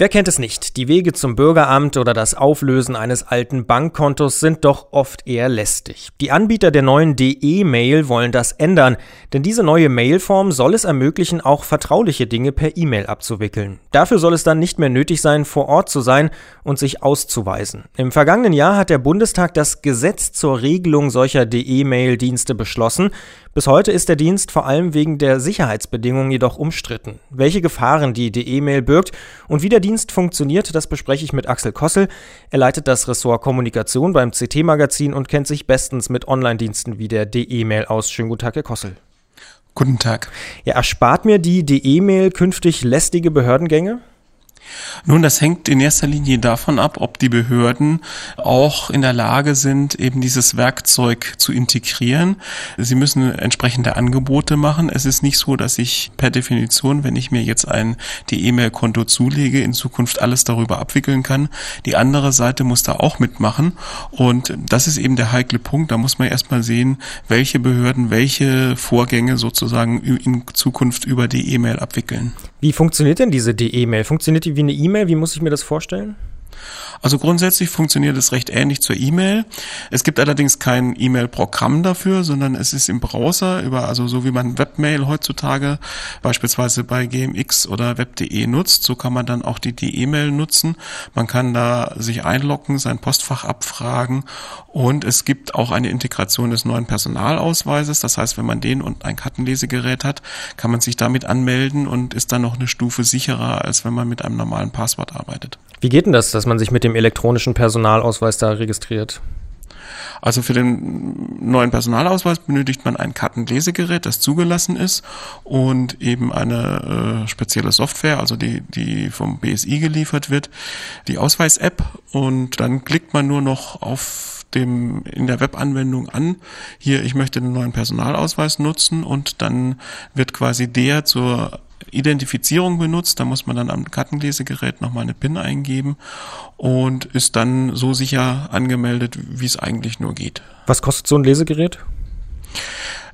Wer kennt es nicht? Die Wege zum Bürgeramt oder das Auflösen eines alten Bankkontos sind doch oft eher lästig. Die Anbieter der neuen DE-Mail wollen das ändern, denn diese neue Mailform soll es ermöglichen, auch vertrauliche Dinge per E-Mail abzuwickeln. Dafür soll es dann nicht mehr nötig sein, vor Ort zu sein und sich auszuweisen. Im vergangenen Jahr hat der Bundestag das Gesetz zur Regelung solcher DE-Mail-Dienste beschlossen. Bis heute ist der Dienst vor allem wegen der Sicherheitsbedingungen jedoch umstritten. Welche Gefahren die DE-Mail birgt und wie der Dienst funktioniert, das bespreche ich mit Axel Kossel. Er leitet das Ressort Kommunikation beim CT-Magazin und kennt sich bestens mit Online-Diensten wie der DE-Mail aus. Schönen guten Tag, Herr Kossel. Guten Tag. Ja, erspart mir die DE-Mail künftig lästige Behördengänge? Nun, das hängt in erster Linie davon ab, ob die Behörden auch in der Lage sind, eben dieses Werkzeug zu integrieren. Sie müssen entsprechende Angebote machen. Es ist nicht so, dass ich per Definition, wenn ich mir jetzt ein die E-Mail-Konto zulege, in Zukunft alles darüber abwickeln kann. Die andere Seite muss da auch mitmachen. Und das ist eben der heikle Punkt. Da muss man erstmal sehen, welche Behörden welche Vorgänge sozusagen in Zukunft über die E-Mail abwickeln. Wie funktioniert denn diese DE-Mail? Funktioniert die wie eine E-Mail? Wie muss ich mir das vorstellen? Also grundsätzlich funktioniert es recht ähnlich zur E-Mail. Es gibt allerdings kein E-Mail-Programm dafür, sondern es ist im Browser über, also so wie man Webmail heutzutage beispielsweise bei GMX oder Web.de nutzt, so kann man dann auch die, die E-Mail nutzen. Man kann da sich einloggen, sein Postfach abfragen und es gibt auch eine Integration des neuen Personalausweises. Das heißt, wenn man den und ein Kartenlesegerät hat, kann man sich damit anmelden und ist dann noch eine Stufe sicherer, als wenn man mit einem normalen Passwort arbeitet. Wie geht denn das, dass man sich mit dem elektronischen Personalausweis da registriert? Also für den neuen Personalausweis benötigt man ein Kartenlesegerät, das zugelassen ist und eben eine äh, spezielle Software, also die, die vom BSI geliefert wird, die Ausweis-App und dann klickt man nur noch auf dem in der Webanwendung an, hier ich möchte den neuen Personalausweis nutzen und dann wird quasi der zur Identifizierung benutzt. Da muss man dann am Kartenlesegerät nochmal eine PIN eingeben und ist dann so sicher angemeldet, wie es eigentlich nur geht. Was kostet so ein Lesegerät?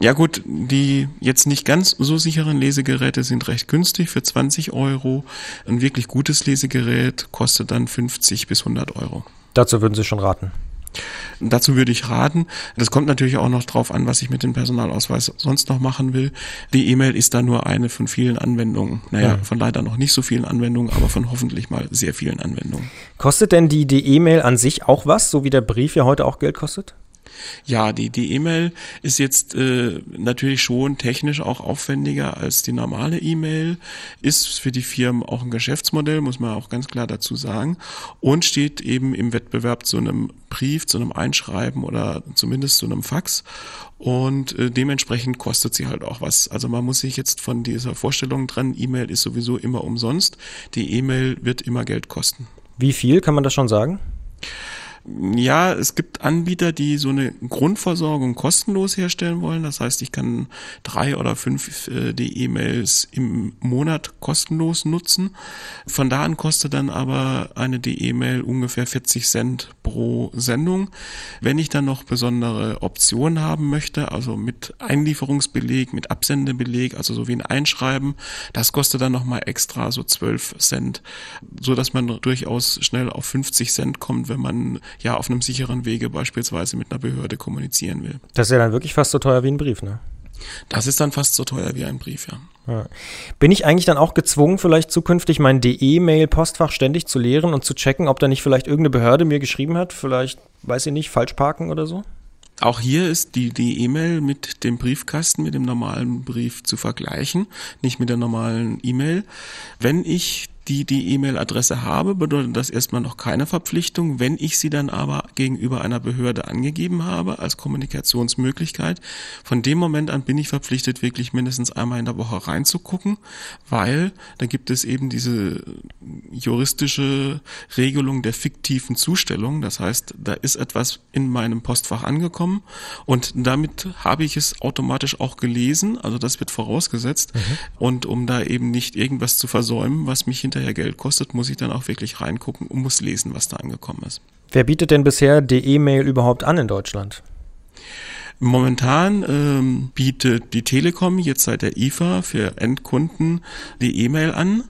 Ja gut, die jetzt nicht ganz so sicheren Lesegeräte sind recht günstig für 20 Euro. Ein wirklich gutes Lesegerät kostet dann 50 bis 100 Euro. Dazu würden Sie schon raten. Dazu würde ich raten. Das kommt natürlich auch noch drauf an, was ich mit dem Personalausweis sonst noch machen will. Die E-Mail ist da nur eine von vielen Anwendungen. Naja, ja. von leider noch nicht so vielen Anwendungen, aber von hoffentlich mal sehr vielen Anwendungen. Kostet denn die E-Mail an sich auch was, so wie der Brief ja heute auch Geld kostet? Ja, die die E-Mail ist jetzt äh, natürlich schon technisch auch aufwendiger als die normale E-Mail, ist für die Firmen auch ein Geschäftsmodell, muss man auch ganz klar dazu sagen, und steht eben im Wettbewerb zu einem Brief, zu einem Einschreiben oder zumindest zu einem Fax. Und äh, dementsprechend kostet sie halt auch was. Also man muss sich jetzt von dieser Vorstellung dran, E-Mail ist sowieso immer umsonst. Die E-Mail wird immer Geld kosten. Wie viel kann man das schon sagen? Ja, es gibt Anbieter, die so eine Grundversorgung kostenlos herstellen wollen. Das heißt, ich kann drei oder fünf äh, die E-Mails im Monat kostenlos nutzen. Von da an kostet dann aber eine DE-Mail ungefähr 40 Cent pro Sendung. Wenn ich dann noch besondere Optionen haben möchte, also mit Einlieferungsbeleg, mit Absendebeleg, also so wie ein Einschreiben, das kostet dann nochmal extra so 12 Cent, so dass man durchaus schnell auf 50 Cent kommt, wenn man ja auf einem sicheren Wege beispielsweise mit einer Behörde kommunizieren will. Das ist ja dann wirklich fast so teuer wie ein Brief, ne? Das ist dann fast so teuer wie ein Brief, ja. ja. Bin ich eigentlich dann auch gezwungen, vielleicht zukünftig mein DE-Mail-Postfach ständig zu leeren und zu checken, ob da nicht vielleicht irgendeine Behörde mir geschrieben hat? Vielleicht, weiß ich nicht, falsch parken oder so? Auch hier ist die die E-Mail mit dem Briefkasten, mit dem normalen Brief zu vergleichen, nicht mit der normalen E-Mail. Wenn ich die die E-Mail-Adresse habe, bedeutet das erstmal noch keine Verpflichtung. Wenn ich sie dann aber gegenüber einer Behörde angegeben habe als Kommunikationsmöglichkeit, von dem Moment an bin ich verpflichtet, wirklich mindestens einmal in der Woche reinzugucken, weil da gibt es eben diese juristische Regelung der fiktiven Zustellung. Das heißt, da ist etwas in meinem Postfach angekommen und damit habe ich es automatisch auch gelesen. Also das wird vorausgesetzt. Mhm. Und um da eben nicht irgendwas zu versäumen, was mich hinterher Geld kostet, muss ich dann auch wirklich reingucken und muss lesen, was da angekommen ist. Wer bietet denn bisher die E-Mail überhaupt an in Deutschland? Momentan ähm, bietet die Telekom jetzt seit der IFA für Endkunden die E-Mail an.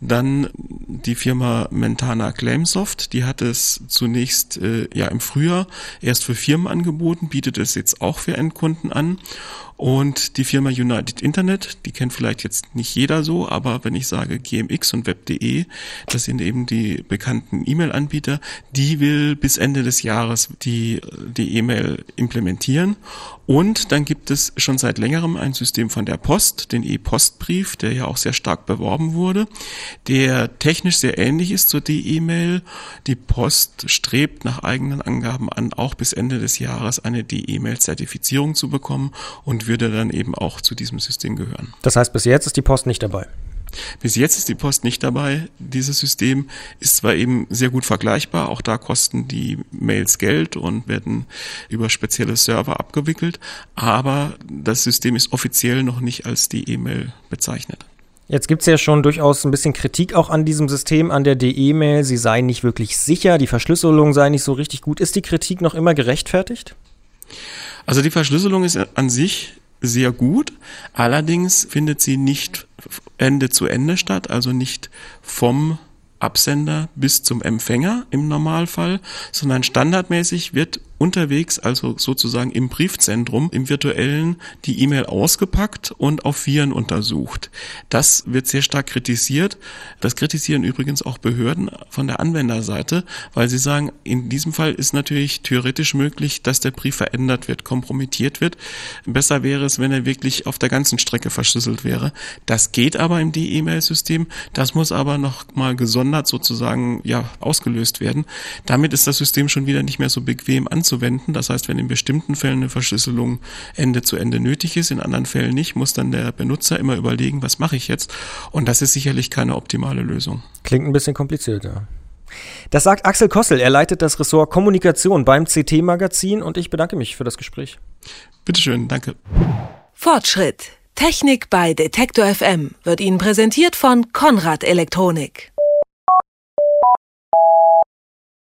Dann die Firma Mentana Claimsoft, die hat es zunächst äh, ja im Frühjahr erst für Firmen angeboten, bietet es jetzt auch für Endkunden an. Und die Firma United Internet, die kennt vielleicht jetzt nicht jeder so, aber wenn ich sage GMX und Web.de, das sind eben die bekannten E-Mail-Anbieter, die will bis Ende des Jahres die die E-Mail implementieren. Und dann gibt es schon seit längerem ein System von der Post, den E-Postbrief, der ja auch sehr stark beworben wurde, der technisch sehr ähnlich ist zur D-E-Mail. Die Post strebt nach eigenen Angaben an, auch bis Ende des Jahres eine D-E-Mail-Zertifizierung zu bekommen und würde dann eben auch zu diesem System gehören. Das heißt, bis jetzt ist die Post nicht dabei. Bis jetzt ist die Post nicht dabei. Dieses System ist zwar eben sehr gut vergleichbar, auch da kosten die Mails Geld und werden über spezielle Server abgewickelt, aber das System ist offiziell noch nicht als die E-Mail bezeichnet. Jetzt gibt es ja schon durchaus ein bisschen Kritik auch an diesem System, an der DE-Mail. Sie sei nicht wirklich sicher, die Verschlüsselung sei nicht so richtig gut. Ist die Kritik noch immer gerechtfertigt? Also die Verschlüsselung ist an sich sehr gut. Allerdings findet sie nicht Ende zu Ende statt, also nicht vom Absender bis zum Empfänger im Normalfall, sondern standardmäßig wird unterwegs, also sozusagen im Briefzentrum, im virtuellen, die E-Mail ausgepackt und auf Viren untersucht. Das wird sehr stark kritisiert. Das kritisieren übrigens auch Behörden von der Anwenderseite, weil sie sagen, in diesem Fall ist natürlich theoretisch möglich, dass der Brief verändert wird, kompromittiert wird. Besser wäre es, wenn er wirklich auf der ganzen Strecke verschlüsselt wäre. Das geht aber im D-E-Mail-System. Das muss aber noch mal gesondert sozusagen ja ausgelöst werden. Damit ist das System schon wieder nicht mehr so bequem anzuwenden anzuwenden. Das heißt, wenn in bestimmten Fällen eine Verschlüsselung Ende zu Ende nötig ist, in anderen Fällen nicht, muss dann der Benutzer immer überlegen, was mache ich jetzt? Und das ist sicherlich keine optimale Lösung. Klingt ein bisschen komplizierter. Das sagt Axel Kossel. Er leitet das Ressort Kommunikation beim CT-Magazin und ich bedanke mich für das Gespräch. Bitteschön, danke. Fortschritt. Technik bei Detektor FM wird Ihnen präsentiert von Konrad Elektronik.